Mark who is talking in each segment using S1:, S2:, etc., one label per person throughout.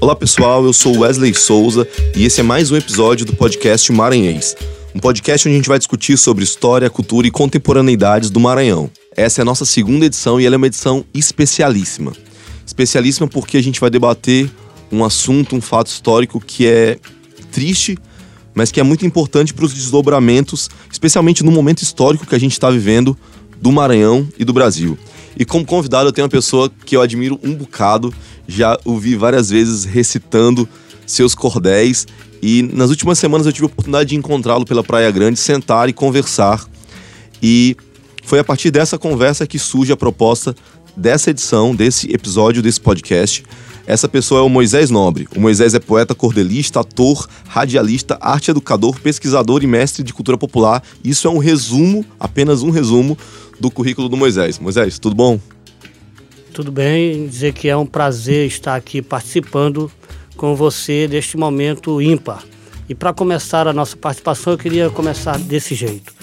S1: Olá pessoal, eu sou Wesley Souza e esse é mais um episódio do podcast Maranhês. Um podcast onde a gente vai discutir sobre história, cultura e contemporaneidades do Maranhão. Essa é a nossa segunda edição e ela é uma edição especialíssima. Especialíssima porque a gente vai debater um assunto, um fato histórico que é triste, mas que é muito importante para os desdobramentos, especialmente no momento histórico que a gente está vivendo do Maranhão e do Brasil. E como convidado eu tenho uma pessoa que eu admiro um bocado, já o vi várias vezes recitando seus cordéis e nas últimas semanas eu tive a oportunidade de encontrá-lo pela Praia Grande, sentar e conversar. E foi a partir dessa conversa que surge a proposta dessa edição, desse episódio desse podcast. Essa pessoa é o Moisés Nobre. O Moisés é poeta, cordelista, ator, radialista, arte educador, pesquisador e mestre de cultura popular. Isso é um resumo, apenas um resumo, do currículo do Moisés. Moisés, tudo bom?
S2: Tudo bem, dizer que é um prazer estar aqui participando com você deste momento ímpar. E para começar a nossa participação, eu queria começar desse jeito.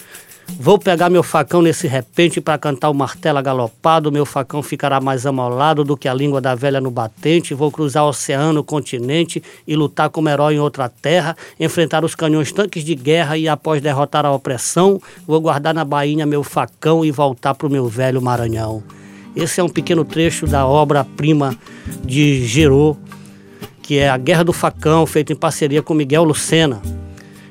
S2: Vou pegar meu facão nesse repente para cantar o martelo galopado. Meu facão ficará mais amolado do que a língua da velha no batente. Vou cruzar o oceano, o continente e lutar como herói em outra terra. Enfrentar os canhões tanques de guerra e, após derrotar a opressão, vou guardar na bainha meu facão e voltar para o meu velho Maranhão. Esse é um pequeno trecho da obra-prima de Gerô, que é A Guerra do Facão, feita em parceria com Miguel Lucena.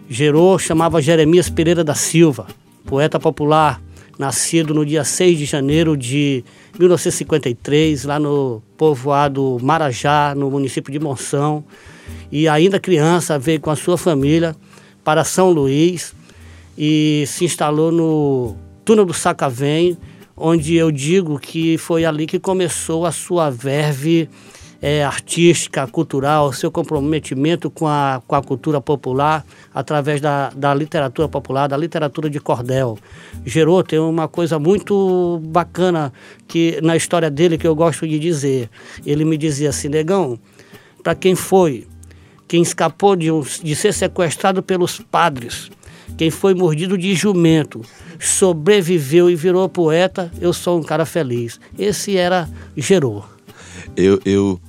S2: Gerô chamava Jeremias Pereira da Silva poeta popular, nascido no dia 6 de janeiro de 1953, lá no povoado Marajá, no município de Monção. E ainda criança, veio com a sua família para São Luís e se instalou no túnel do Sacavém, onde eu digo que foi ali que começou a sua verve é, artística, cultural, seu comprometimento com a, com a cultura popular através da, da literatura popular, da literatura de cordel. Gerou tem uma coisa muito bacana que na história dele que eu gosto de dizer. Ele me dizia assim, negão, para quem foi, quem escapou de, de ser sequestrado pelos padres, quem foi mordido de jumento, sobreviveu e virou poeta, eu sou um cara feliz. Esse era Gerou.
S1: Eu, eu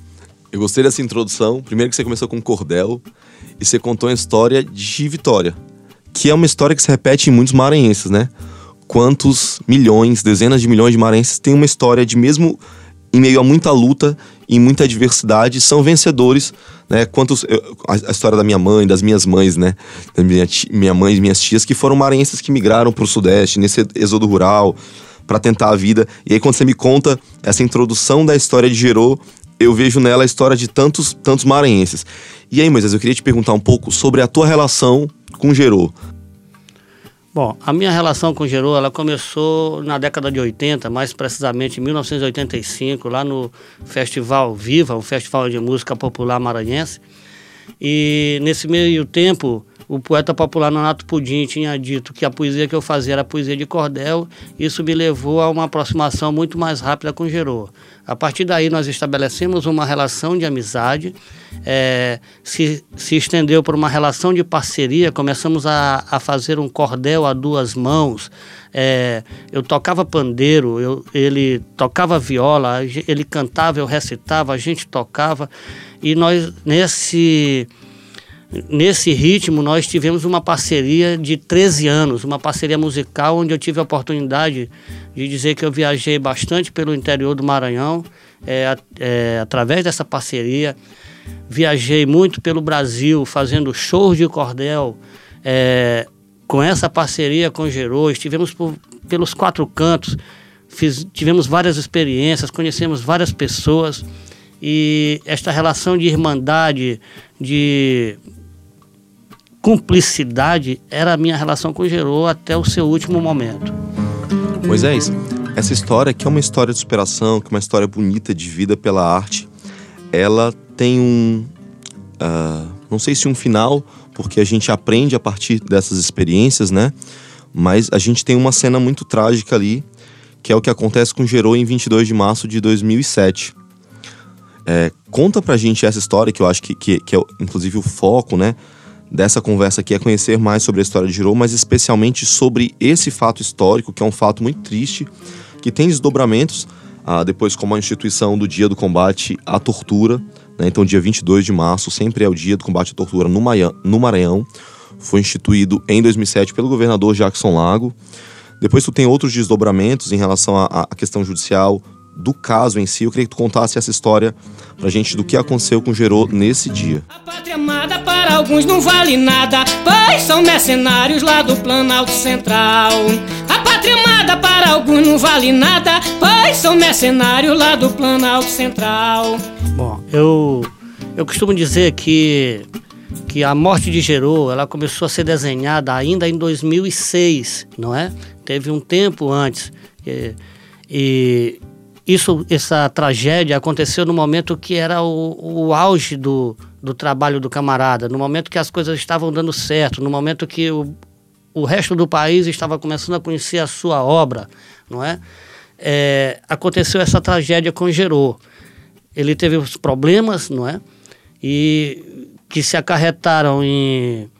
S1: eu gostei dessa introdução. Primeiro que você começou com cordel e você contou a história de Vitória, que é uma história que se repete em muitos maranhenses, né? Quantos milhões, dezenas de milhões de maranhenses têm uma história de mesmo em meio a muita luta e muita adversidade, são vencedores, né? Quantos eu, a, a, história da minha mãe, das minhas mães, né? Da minha, minha mãe e minhas tias que foram maranhenses que migraram para o sudeste nesse êxodo rural para tentar a vida. E aí quando você me conta essa introdução da história de Gerô, eu vejo nela a história de tantos, tantos maranhenses. E aí, Moisés, eu queria te perguntar um pouco sobre a tua relação com Gerô.
S2: Bom, a minha relação com Gerô, ela começou na década de 80, mais precisamente em 1985, lá no Festival Viva, um festival de música popular maranhense. E nesse meio tempo, o poeta popular Nonato Pudim tinha dito que a poesia que eu fazia era poesia de cordel. Isso me levou a uma aproximação muito mais rápida com Gerô. A partir daí nós estabelecemos uma relação de amizade, é, se, se estendeu por uma relação de parceria, começamos a, a fazer um cordel a duas mãos. É, eu tocava pandeiro, eu, ele tocava viola, ele cantava, eu recitava, a gente tocava. E nós, nesse nesse ritmo, nós tivemos uma parceria de 13 anos, uma parceria musical, onde eu tive a oportunidade de dizer que eu viajei bastante pelo interior do Maranhão, é, é, através dessa parceria. Viajei muito pelo Brasil, fazendo shows de cordel. É, com essa parceria com Gerô, estivemos por, pelos quatro cantos, fiz, tivemos várias experiências, conhecemos várias pessoas e esta relação de irmandade, de cumplicidade era a minha relação com Gerô até o seu último momento.
S1: Moisés, essa história que é uma história de superação, que é uma história bonita de vida pela arte, ela tem um. Uh, não sei se um final, porque a gente aprende a partir dessas experiências, né? Mas a gente tem uma cena muito trágica ali, que é o que acontece com Gerô em 22 de março de 2007. É, conta pra gente essa história, que eu acho que, que, que é inclusive o foco, né? Dessa conversa aqui é conhecer mais sobre a história de Girou, mas especialmente sobre esse fato histórico, que é um fato muito triste, que tem desdobramentos ah, depois como a instituição do Dia do Combate à Tortura, né? então dia 22 de março sempre é o Dia do Combate à Tortura no, Maia, no Maranhão, foi instituído em 2007 pelo governador Jackson Lago. Depois tu tem outros desdobramentos em relação à, à questão judicial do caso em si. Eu queria que tu contasse essa história pra gente do que aconteceu com Gerô nesse dia.
S3: A pátria amada para alguns não vale nada, pois são mercenários lá do Planalto Central. A pátria amada para alguns não vale nada, pois são mercenários lá do Planalto Central.
S2: Bom, eu, eu costumo dizer que, que a morte de Gerô ela começou a ser desenhada ainda em 2006, não é? Teve um tempo antes. E, e isso, essa tragédia aconteceu no momento que era o, o auge do, do trabalho do camarada, no momento que as coisas estavam dando certo, no momento que o, o resto do país estava começando a conhecer a sua obra, não é? é aconteceu essa tragédia com Gerô. Ele teve os problemas, não é? E que se acarretaram em,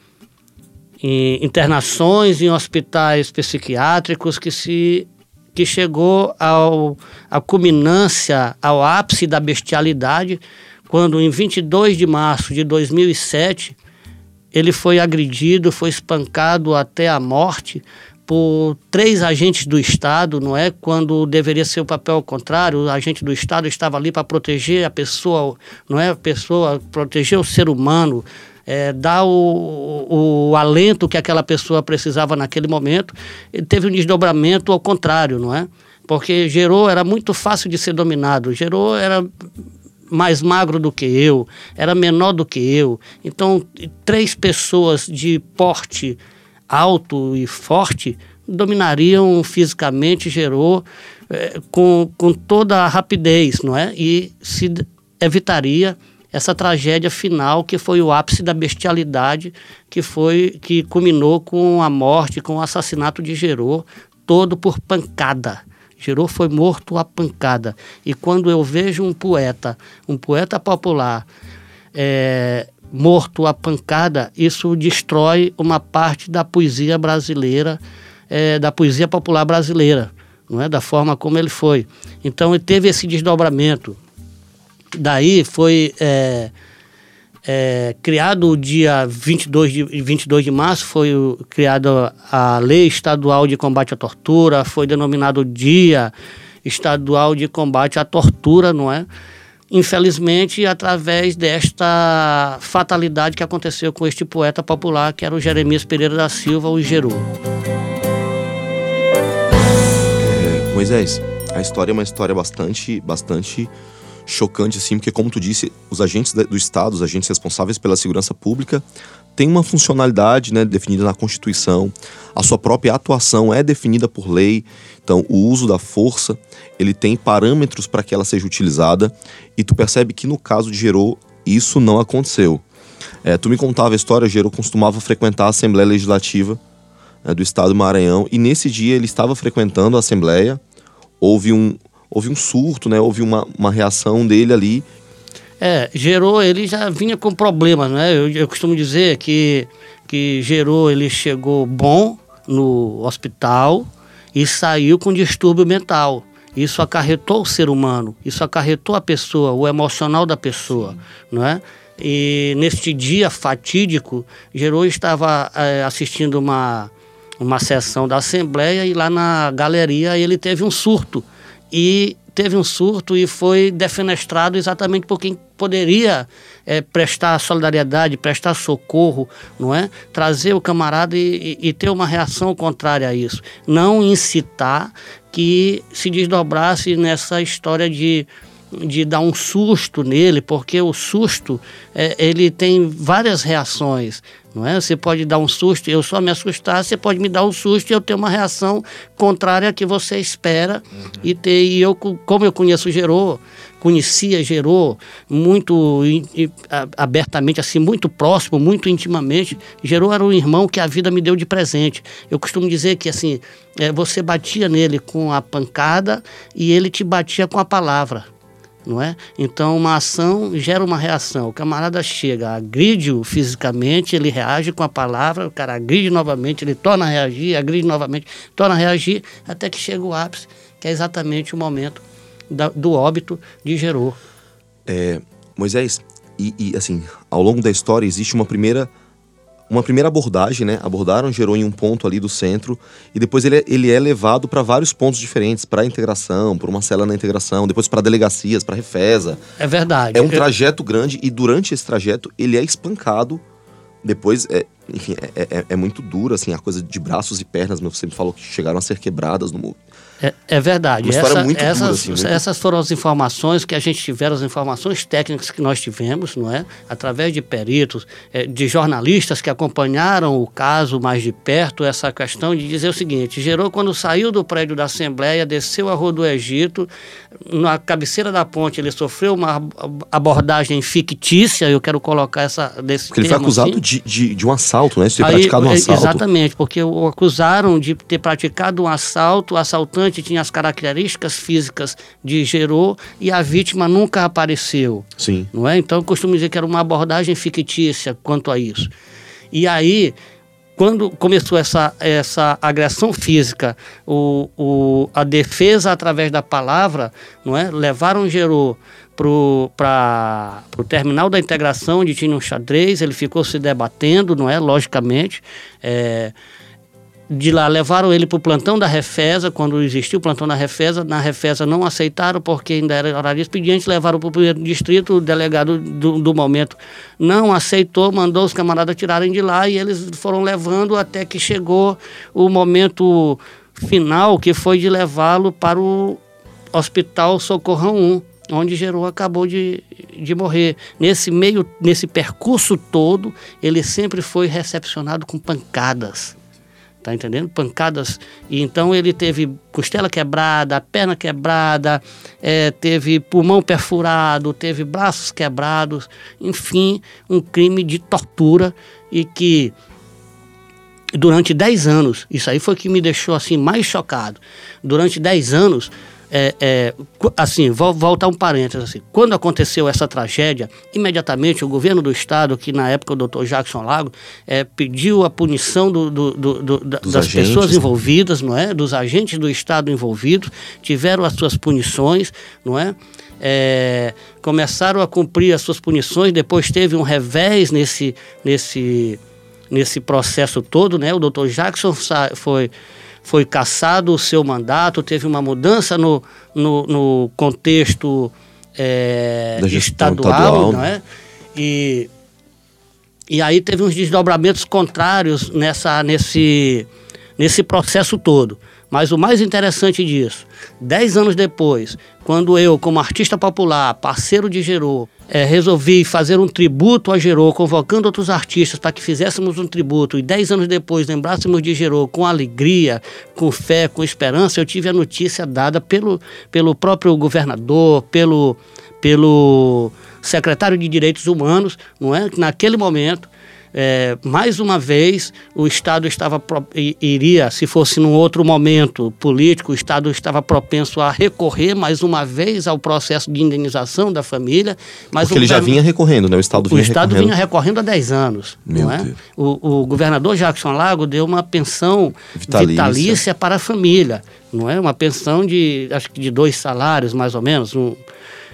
S2: em internações em hospitais psiquiátricos que se que chegou ao, à culminância, ao ápice da bestialidade, quando em 22 de março de 2007 ele foi agredido, foi espancado até a morte por três agentes do Estado, não é? Quando deveria ser o papel contrário, o agente do Estado estava ali para proteger a pessoa, não é? A pessoa, proteger o ser humano, é, dar o, o, o, alento que aquela pessoa precisava naquele momento, ele teve um desdobramento ao contrário, não é? Porque Gerô era muito fácil de ser dominado. Gerô era mais magro do que eu, era menor do que eu. Então, três pessoas de porte alto e forte dominariam fisicamente Gerô é, com, com toda a rapidez, não é? E se evitaria essa tragédia final que foi o ápice da bestialidade que foi que culminou com a morte, com o assassinato de Gerô, todo por pancada. Gerô foi morto a pancada. E quando eu vejo um poeta, um poeta popular, é, morto a pancada, isso destrói uma parte da poesia brasileira, é, da poesia popular brasileira, não é da forma como ele foi. Então ele teve esse desdobramento daí foi é, é, criado o dia 22 de, 22 de março, foi criada a Lei Estadual de Combate à Tortura, foi denominado Dia Estadual de Combate à Tortura, não é? Infelizmente, através desta fatalidade que aconteceu com este poeta popular, que era o Jeremias Pereira da Silva, o Geru.
S1: É, Moisés, a história é uma história bastante, bastante chocante, assim, porque, como tu disse, os agentes do Estado, os agentes responsáveis pela segurança pública, têm uma funcionalidade né, definida na Constituição, a sua própria atuação é definida por lei, então o uso da força, ele tem parâmetros para que ela seja utilizada, e tu percebe que no caso de Gerô, isso não aconteceu. É, tu me contava a história, Gerô costumava frequentar a Assembleia Legislativa né, do Estado do Maranhão, e nesse dia ele estava frequentando a Assembleia, houve um, houve um surto, né? Houve uma, uma reação dele ali.
S2: É, gerou, ele já vinha com problemas, né? Eu, eu costumo dizer que, que gerou, ele chegou bom no hospital e saiu com distúrbio mental. Isso acarretou o ser humano, isso acarretou a pessoa, o emocional da pessoa, Sim. não é? E neste dia fatídico, Gerou estava é, assistindo uma, uma sessão da Assembleia e lá na galeria ele teve um surto e teve um surto e foi defenestrado exatamente por quem poderia é, prestar solidariedade, prestar socorro, não é? Trazer o camarada e, e, e, ter uma reação contrária a isso. Não incitar que se desdobrasse nessa história de de dar um susto nele, porque o susto é, ele tem várias reações, não é? Você pode dar um susto, eu só me assustar, você pode me dar um susto e eu ter uma reação contrária à que você espera uhum. e ter. E eu, como eu conheço Gerô, conhecia Gerô muito abertamente, assim, muito próximo, muito intimamente. Gerô era um irmão que a vida me deu de presente. Eu costumo dizer que assim, é, você batia nele com a pancada e ele te batia com a palavra não é? Então, uma ação gera uma reação. O camarada chega, agride-o fisicamente, ele reage com a palavra, o cara agride novamente, ele torna a reagir, agride novamente, torna a reagir, até que chega o ápice, que é exatamente o momento da, do óbito de Gerô.
S1: É, Moisés, e, e, assim, ao longo da história existe uma primeira uma primeira abordagem, né? Abordaram gerou em um ponto ali do centro e depois ele é, ele é levado para vários pontos diferentes, para integração, por uma cela na integração, depois para delegacias, para refesa.
S2: É verdade.
S1: É um trajeto grande e durante esse trajeto ele é espancado. Depois, é, enfim, é, é, é muito duro, assim, a coisa de braços e pernas, você me falou que chegaram a ser quebradas no,
S2: é, é, verdade.
S1: Essa, muito
S2: essas,
S1: dura, assim, muito...
S2: essas foram as informações que a gente tiveram, as informações técnicas que nós tivemos, não é? Através de peritos, é, de jornalistas que acompanharam o caso mais de perto, essa questão de dizer o seguinte: gerou quando saiu do prédio da Assembleia, desceu a Rua do Egito, na cabeceira da ponte ele sofreu uma abordagem fictícia, eu quero colocar essa desse
S1: Porque ele foi acusado
S2: assim.
S1: de, de, de, um assalto, né? De ter Aí, praticado um assalto.
S2: Exatamente, porque o acusaram de ter praticado um assalto, o tinha as características físicas de Gerô e a vítima nunca apareceu.
S1: Sim.
S2: Não é? Então eu costumo dizer que era uma abordagem fictícia quanto a isso. E aí, quando começou essa, essa agressão física, o, o, a defesa através da palavra, não é? levaram Gerô para o terminal da integração, onde tinha um xadrez, ele ficou se debatendo, não é? Logicamente. É, de lá levaram ele para o plantão da Refesa, quando existiu o plantão da Refesa, na Refesa não aceitaram porque ainda era horário expediente, levaram para o primeiro distrito, o delegado do, do, momento não aceitou, mandou os camaradas tirarem de lá e eles foram levando até que chegou o momento final, que foi de levá-lo para o Hospital Socorrão 1, onde Gerou acabou de, de morrer. Nesse meio, nesse percurso todo, ele sempre foi recepcionado com pancadas tá entendendo? Pancadas. E então ele teve costela quebrada, perna quebrada, é, teve pulmão perfurado, teve braços quebrados, enfim, um crime de tortura e que durante 10 anos, isso aí foi o que me deixou assim mais chocado. Durante 10 anos, é, é, assim, vou voltar um parênteses. Assim, quando aconteceu essa tragédia, imediatamente o governo do estado, que na época o doutor Jackson Lago, é, pediu a punição do, do, do, das agentes, pessoas né? envolvidas, não é? Dos agentes do estado envolvidos, tiveram as suas punições, não é? é começaram a cumprir as suas punições, depois teve um revés nesse, nesse, nesse processo todo, né? O doutor Jackson foi foi cassado o seu mandato, teve uma mudança no, no, no contexto é, estadual, estadual, não é? E, e aí teve uns desdobramentos contrários nessa, nesse, nesse processo todo. Mas o mais interessante disso, dez anos depois, quando eu, como artista popular, parceiro de Gerô, é, resolvi fazer um tributo a Gerô, convocando outros artistas para que fizéssemos um tributo, e dez anos depois lembrássemos de Gerô com alegria, com fé, com esperança, eu tive a notícia dada pelo, pelo próprio governador, pelo, pelo secretário de Direitos Humanos, não é? Que naquele momento é, mais uma vez, o Estado estava iria, se fosse num outro momento político, o Estado estava propenso a recorrer mais uma vez ao processo de indenização da família. Mas
S1: Porque ele já vinha recorrendo, né? O Estado vinha
S2: O Estado
S1: recorrendo.
S2: vinha recorrendo há 10 anos.
S1: Meu
S2: não é? O, o governador Jackson Lago deu uma pensão vitalícia. vitalícia para a família, não é? Uma pensão de, acho que de dois salários, mais ou menos. Um,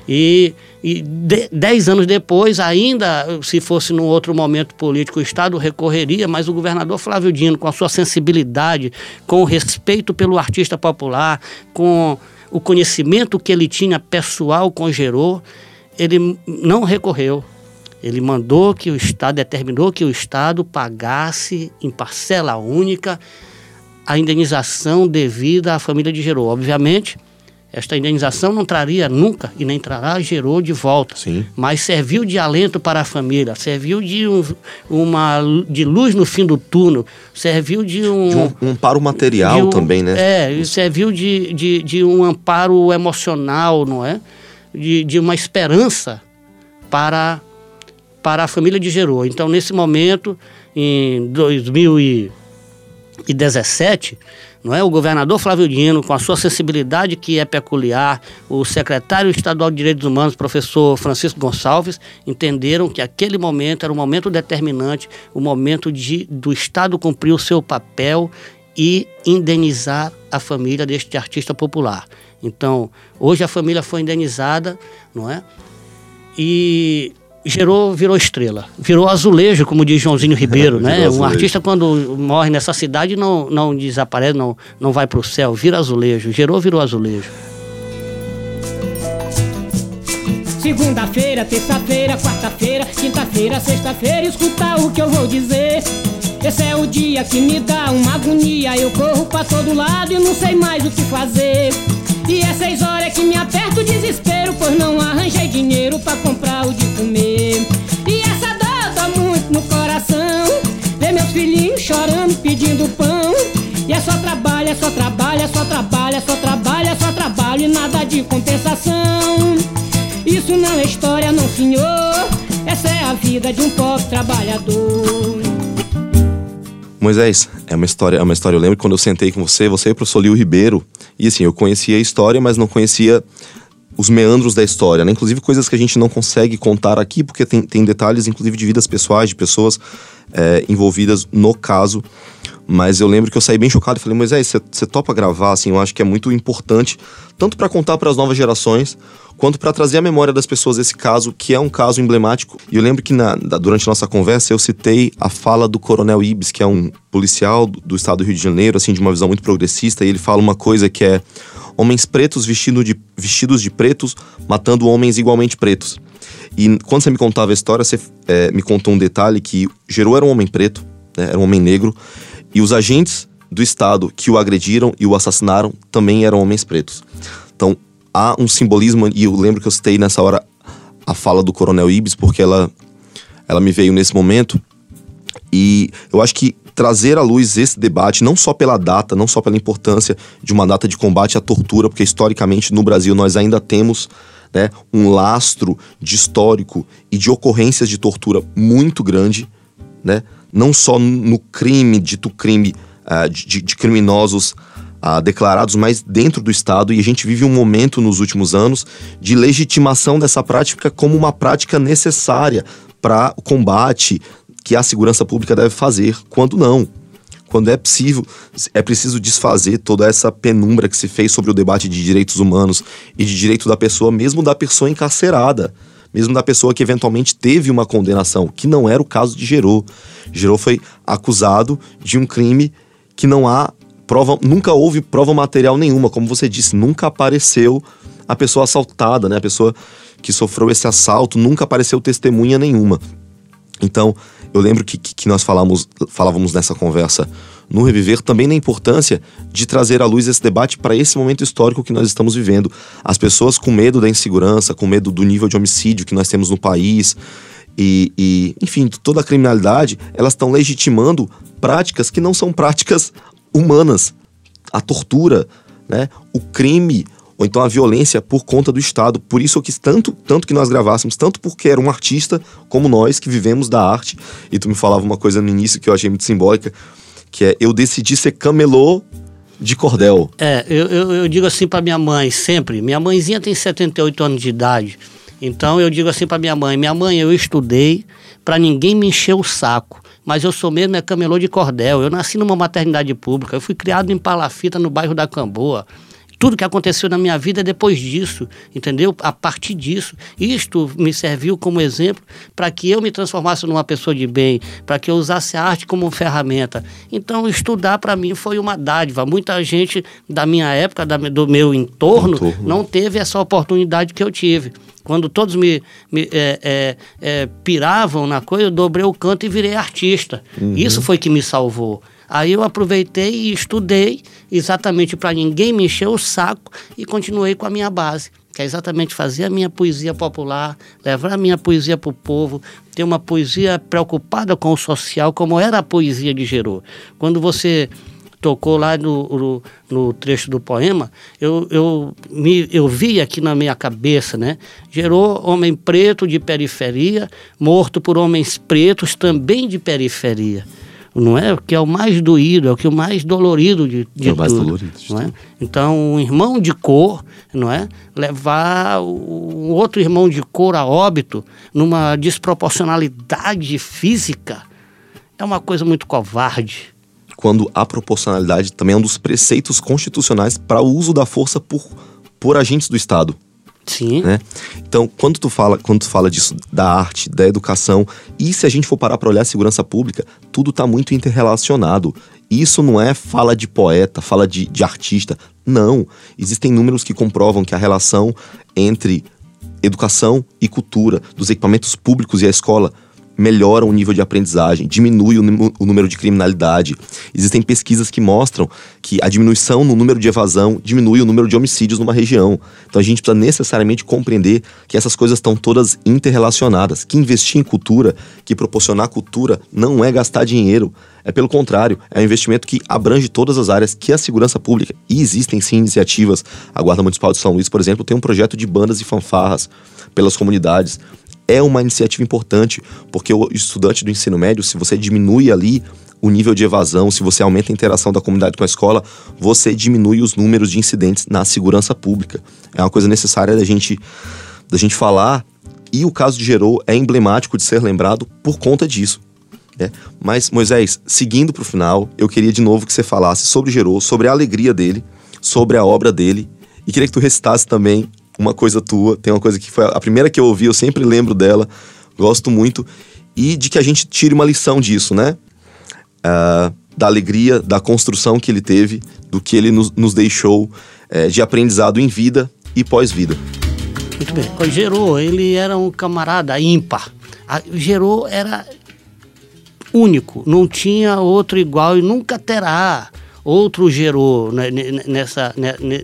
S2: e e de, dez anos depois, ainda se fosse num outro momento político, o Estado recorreria, mas o governador Flávio Dino, com a sua sensibilidade, com o respeito pelo artista popular, com o conhecimento que ele tinha pessoal com Gerô, ele não recorreu. Ele mandou que o Estado, determinou que o Estado pagasse em parcela única a indenização devida à família de Gerô. Obviamente, esta indenização não traria nunca e nem trará gerou de volta,
S1: Sim.
S2: mas serviu de alento para a família, serviu de um, uma de luz no fim do túnel, serviu de um
S1: de um, um amparo material um, também, né?
S2: É, serviu de, de, de um amparo emocional, não é? De, de uma esperança para para a família de Gerô. Então, nesse momento, em 2017 não é? O governador Flávio Dino, com a sua sensibilidade que é peculiar, o secretário estadual de Direitos Humanos, professor Francisco Gonçalves, entenderam que aquele momento era um momento determinante, o momento de, do Estado cumprir o seu papel e indenizar a família deste artista popular. Então, hoje a família foi indenizada, não é? E gerou, virou estrela, virou azulejo, como diz Joãozinho Ribeiro, né? Um artista quando morre nessa cidade não, não desaparece, não, não vai para o céu, vira azulejo, gerou, virou azulejo.
S3: Segunda-feira, terça-feira, quarta-feira, quinta-feira, sexta-feira, escuta o que eu vou dizer. Esse é o dia que me dá uma agonia. Eu corro pra todo lado e não sei mais o que fazer. E é seis horas que me aperta o desespero, pois não arranjei dinheiro pra comprar o de comer. Chorando, pedindo pão. E é só trabalho, é só trabalho, é só trabalho, é só trabalho, é só trabalho e nada de compensação. Isso não é história, não senhor. Essa é a vida de um pobre trabalhador.
S1: Moisés, é uma história, é uma história. Eu lembro quando eu sentei com você, você e o professor Lio Ribeiro, e assim, eu conhecia a história, mas não conhecia os meandros da história, né? Inclusive coisas que a gente não consegue contar aqui, porque tem, tem detalhes, inclusive, de vidas pessoais, de pessoas é, envolvidas no caso. Mas eu lembro que eu saí bem chocado e falei, Moisés, você topa gravar, assim, eu acho que é muito importante, tanto para contar para as novas gerações, quanto para trazer à memória das pessoas esse caso, que é um caso emblemático. E eu lembro que na, durante nossa conversa eu citei a fala do Coronel Ibis, que é um policial do, do estado do Rio de Janeiro, assim, de uma visão muito progressista, e ele fala uma coisa que é homens pretos vestindo de, vestidos de pretos matando homens igualmente pretos. E quando você me contava a história, você é, me contou um detalhe que Gerou era um homem preto, né, era um homem negro, e os agentes do Estado que o agrediram e o assassinaram também eram homens pretos. Então, há um simbolismo, e eu lembro que eu citei nessa hora a fala do Coronel Ibis, porque ela, ela me veio nesse momento, e eu acho que trazer à luz esse debate, não só pela data, não só pela importância de uma data de combate à tortura, porque historicamente no Brasil nós ainda temos né, um lastro de histórico e de ocorrências de tortura muito grande, né? não só no crime, dito crime uh, de, de, criminosos uh, declarados, mas dentro do Estado. E a gente vive um momento nos últimos anos de legitimação dessa prática como uma prática necessária para o combate que a segurança pública deve fazer, quando não. Quando é possível, é preciso desfazer toda essa penumbra que se fez sobre o debate de direitos humanos e de direito da pessoa, mesmo da pessoa encarcerada mesmo da pessoa que eventualmente teve uma condenação, que não era o caso de Gerô. Gerô foi acusado de um crime que não há prova, nunca houve prova material nenhuma, como você disse, nunca apareceu a pessoa assaltada, né? A pessoa que sofreu esse assalto, nunca apareceu testemunha nenhuma. Então, eu lembro que, que nós falamos, falávamos nessa conversa no Reviver também na importância de trazer à luz esse debate para esse momento histórico que nós estamos vivendo. As pessoas com medo da insegurança, com medo do nível de homicídio que nós temos no país e, e enfim, toda a criminalidade, elas estão legitimando práticas que não são práticas humanas. A tortura, né? o crime, ou então a violência por conta do Estado. Por isso quis tanto, tanto que nós gravássemos, tanto porque era um artista como nós que vivemos da arte. E tu me falava uma coisa no início que eu achei muito simbólica, que é eu decidi ser camelô de cordel.
S2: É, eu, eu, eu digo assim para minha mãe sempre, minha mãezinha tem 78 anos de idade, então eu digo assim para minha mãe, minha mãe, eu estudei para ninguém me encher o saco, mas eu sou mesmo é camelô de cordel, eu nasci numa maternidade pública, eu fui criado em Palafita, no bairro da Camboa, tudo que aconteceu na minha vida depois disso, entendeu? A partir disso. Isto me serviu como exemplo para que eu me transformasse numa pessoa de bem, para que eu usasse a arte como ferramenta. Então, estudar para mim foi uma dádiva. Muita gente da minha época, da, do meu entorno, entorno, não teve essa oportunidade que eu tive. Quando todos me, me é, é, é, piravam na coisa, eu dobrei o canto e virei artista. Uhum. Isso foi que me salvou. Aí eu aproveitei e estudei exatamente para ninguém me encher o saco e continuei com a minha base, que é exatamente fazer a minha poesia popular, levar a minha poesia para o povo, ter uma poesia preocupada com o social, como era a poesia de Gerô. Quando você tocou lá no, no, no, trecho do poema, eu, eu, me, eu vi aqui na minha cabeça, né? Gerou homem preto de periferia, morto por homens pretos também de periferia não é? O que é o mais doído, é o que é o mais dolorido de, de é o mais tudo, dolorido. Não é? Então, um irmão de cor, não é? Levar um outro irmão de cor a óbito numa desproporcionalidade física é uma coisa muito covarde.
S1: quando a proporcionalidade também é um dos preceitos constitucionais para o uso da força por, por agentes do Estado.
S2: Sim.
S1: Né? Então, quando tu fala, quando tu fala disso da arte, da educação, e se a gente for parar para olhar a segurança pública, tudo está muito interrelacionado. Isso não é fala de poeta, fala de, de artista. Não. Existem números que comprovam que a relação entre educação e cultura, dos equipamentos públicos e a escola, melhora o nível de aprendizagem, diminui o, o, número de criminalidade. Existem pesquisas que mostram que a diminuição no número de evasão diminui o número de homicídios numa região. Então a gente precisa necessariamente compreender que essas coisas estão todas interrelacionadas. Que investir em cultura, que proporcionar cultura, não é gastar dinheiro. É pelo contrário, é um investimento que abrange todas as áreas que a segurança pública. E existem sim iniciativas. A Guarda Municipal de São Luís, por exemplo, tem um projeto de bandas e fanfarras pelas comunidades é uma iniciativa importante, porque o estudante do ensino médio, se você diminui ali o nível de evasão, se você aumenta a interação da comunidade com a escola, você diminui os números de incidentes na segurança pública. É uma coisa necessária da gente, da gente falar, e o caso de Gerou é emblemático de ser lembrado por conta disso. Né? Mas, Moisés, seguindo para o final, eu queria de novo que você falasse sobre Gerou, sobre a alegria dele, sobre a obra dele, e queria que tu recitasse também uma coisa tua, tem uma coisa que foi a primeira que eu ouvi, eu sempre lembro dela, gosto muito, e de que a gente tire uma lição disso, né? Uh, da alegria, da construção que ele teve, do que ele nos, nos deixou é, de aprendizado em vida e pós-vida.
S2: Muito bem. O Gerô, ele era um camarada ímpar. Gerô era único, não tinha outro igual e nunca terá outro gerou né, nessa,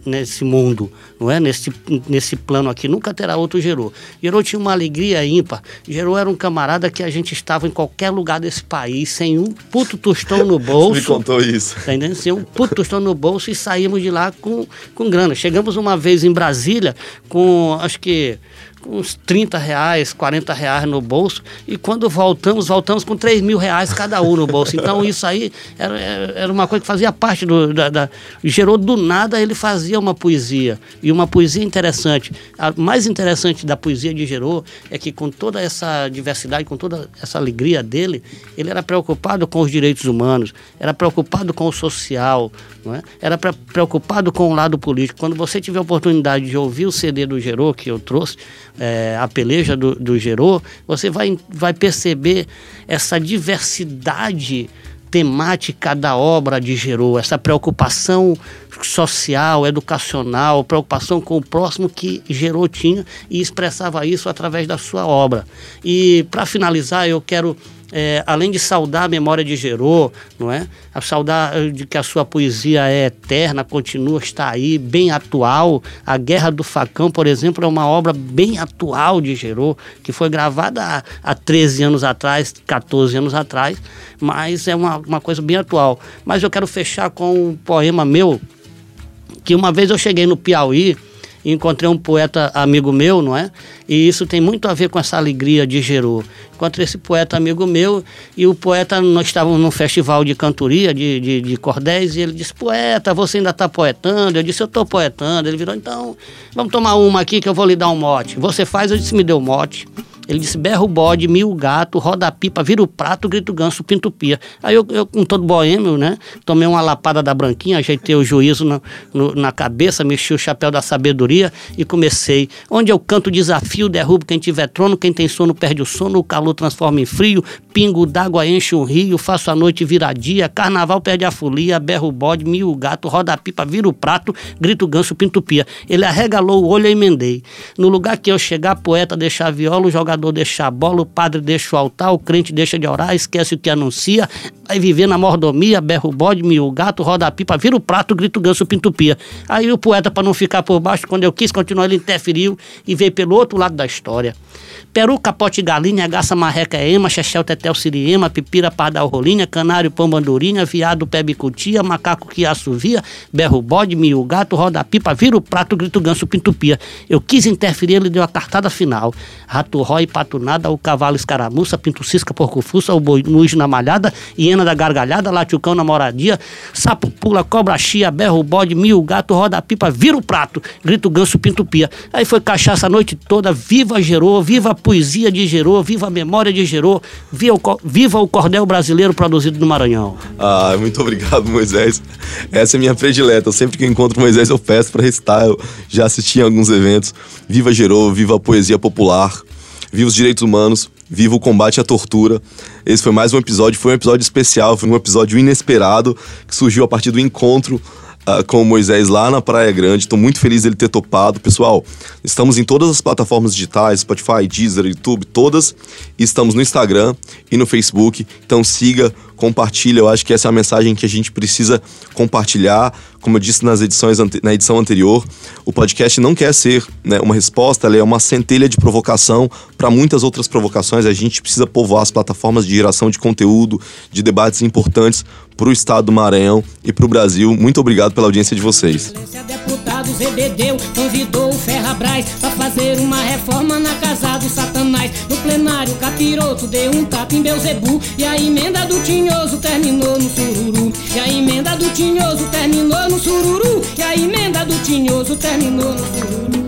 S2: nesse mundo, não é? Nesse, nesse plano aqui, nunca terá outro gerou. Gerou tinha uma alegria ímpar. Gerou era um camarada que a gente estava em qualquer lugar desse país, sem um puto tostão no bolso. Você
S1: me contou isso.
S2: Tá entendendo? Sem um puto tostão no bolso e saímos de lá com, com grana. Chegamos uma vez em Brasília com, acho que uns 30 reais, 40 reais no bolso, e quando voltamos, voltamos com 3 mil reais cada um no bolso. Então isso aí era, era uma coisa que fazia parte do. Da, da, gerou do nada, ele fazia uma poesia. E uma poesia interessante. A mais interessante da poesia de Gerô é que com toda essa diversidade, com toda essa alegria dele, ele era preocupado com os direitos humanos, era preocupado com o social, não é? era preocupado com o lado político. Quando você tiver oportunidade de ouvir o CD do Gerô que eu trouxe, é, a peleja do, do Gerô, você vai, vai perceber essa diversidade temática da obra de Gerô, essa preocupação social, educacional, preocupação com o próximo que Gerô tinha e expressava isso através da sua obra. E para finalizar, eu quero é, além de saudar a memória de Gerô, não é? A saudar eh, de que a sua poesia é eterna, continua, está aí, bem atual. A Guerra do Facão, por exemplo, é uma obra bem atual de Gerô, que foi gravada há, há 13 anos atrás, 14 anos atrás, mas é uma, uma coisa bem atual. Mas eu quero fechar com um poema meu, que uma vez eu cheguei no Piauí, encontrei um poeta amigo meu, não é? E isso tem muito a ver com essa alegria de Gerô. Encontrei esse poeta amigo meu e o poeta, nós estávamos num festival de cantoria, de, de, de cordéis, e ele disse, poeta, você ainda está poetando? Eu disse, eu estou poetando. Ele virou, então, vamos tomar uma aqui que eu vou lhe dar um mote. Você faz? Eu disse, me deu mote. Ele disse: berra o bode, mil gato, roda a pipa, vira o prato, grita o ganso, pinto pia. Aí eu, eu, com todo boêmio, né? Tomei uma lapada da branquinha, ajeitei o juízo na, no, na cabeça, mexi o chapéu da sabedoria e comecei. Onde eu canto desafio, derrubo quem tiver trono, quem tem sono perde o sono, o calor transforma em frio, pingo d'água enche um rio, faço a noite virar dia, carnaval perde a folia, berro o bode, mil gato, roda a pipa, vira o prato, grita o ganso, pinto pia. Ele arregalou o olho e emendei. No lugar que eu chegar, poeta deixar a viola, o jogador deixa a bola, o padre deixa o altar, o crente deixa de orar, esquece o que anuncia, vai viver na mordomia, berra o bode, mia o gato, roda pipa, vira o prato, grita o ganso, pinto pia. Aí o poeta, para não ficar por baixo, quando eu quis continuar, ele interferiu e veio pelo outro lado da história. Peru, capote galinha, gaça marreca ema, chechel, tetel, siriema, pipira, pardal, rolinha, canário, pão, bandorinha, viado, pé, bicutia, macaco que assovia, berro bode, mio gato, roda pipa, vira o prato, grito ganso, pinto pia. Eu quis interferir, ele deu a cartada final. Rato rói, pato nada, o cavalo escaramuça, pinto cisca, porco fuça, o boi nuge na malhada, hiena da gargalhada, late o cão na moradia, sapo pula, cobra chia, berra o bode, mil gato, roda pipa, vira o prato, grita o ganso, pinto pia. Aí foi cachaça a noite toda, viva Gerô, viva a poesia de Gerô, viva a memória de Gerô, viva o, viva o cordel brasileiro produzido no Maranhão.
S1: Ah, muito obrigado, Moisés. Essa é minha predileta. Sempre que eu encontro Moisés, eu peço para recitar. Eu já assisti em alguns eventos. Viva Gerô, viva a poesia popular, viva os direitos humanos, viva o combate à tortura. Esse foi mais um episódio, foi um episódio especial, foi um episódio inesperado que surgiu a partir do encontro uh, com o Moisés lá na Praia Grande. Estou muito feliz dele ter topado. Pessoal, estamos em todas as plataformas digitais, Spotify, Deezer, YouTube, todas. E estamos no Instagram e no Facebook. Então siga, compartilha. Eu acho que essa é a mensagem que a gente precisa compartilhar. Como eu disse nas edições na edição anterior, o podcast não quer ser né, uma resposta, ela é uma centelha de provocação para muitas outras provocações. A gente precisa povoar as plataformas de geração de conteúdo, de debates importantes para o estado do Maranhão e para o Brasil. Muito obrigado pela audiência de vocês.
S3: Deputado Zebedeu convidou o Ferrabras para fazer uma reforma na casa do Satanás. No plenário, Capiroto deu um tapa em Beuzebu e a emenda do Tinhoso terminou no sururu. E a emenda do Tinhoso terminou no sururu. E a emenda do Tinhoso terminou no sururu.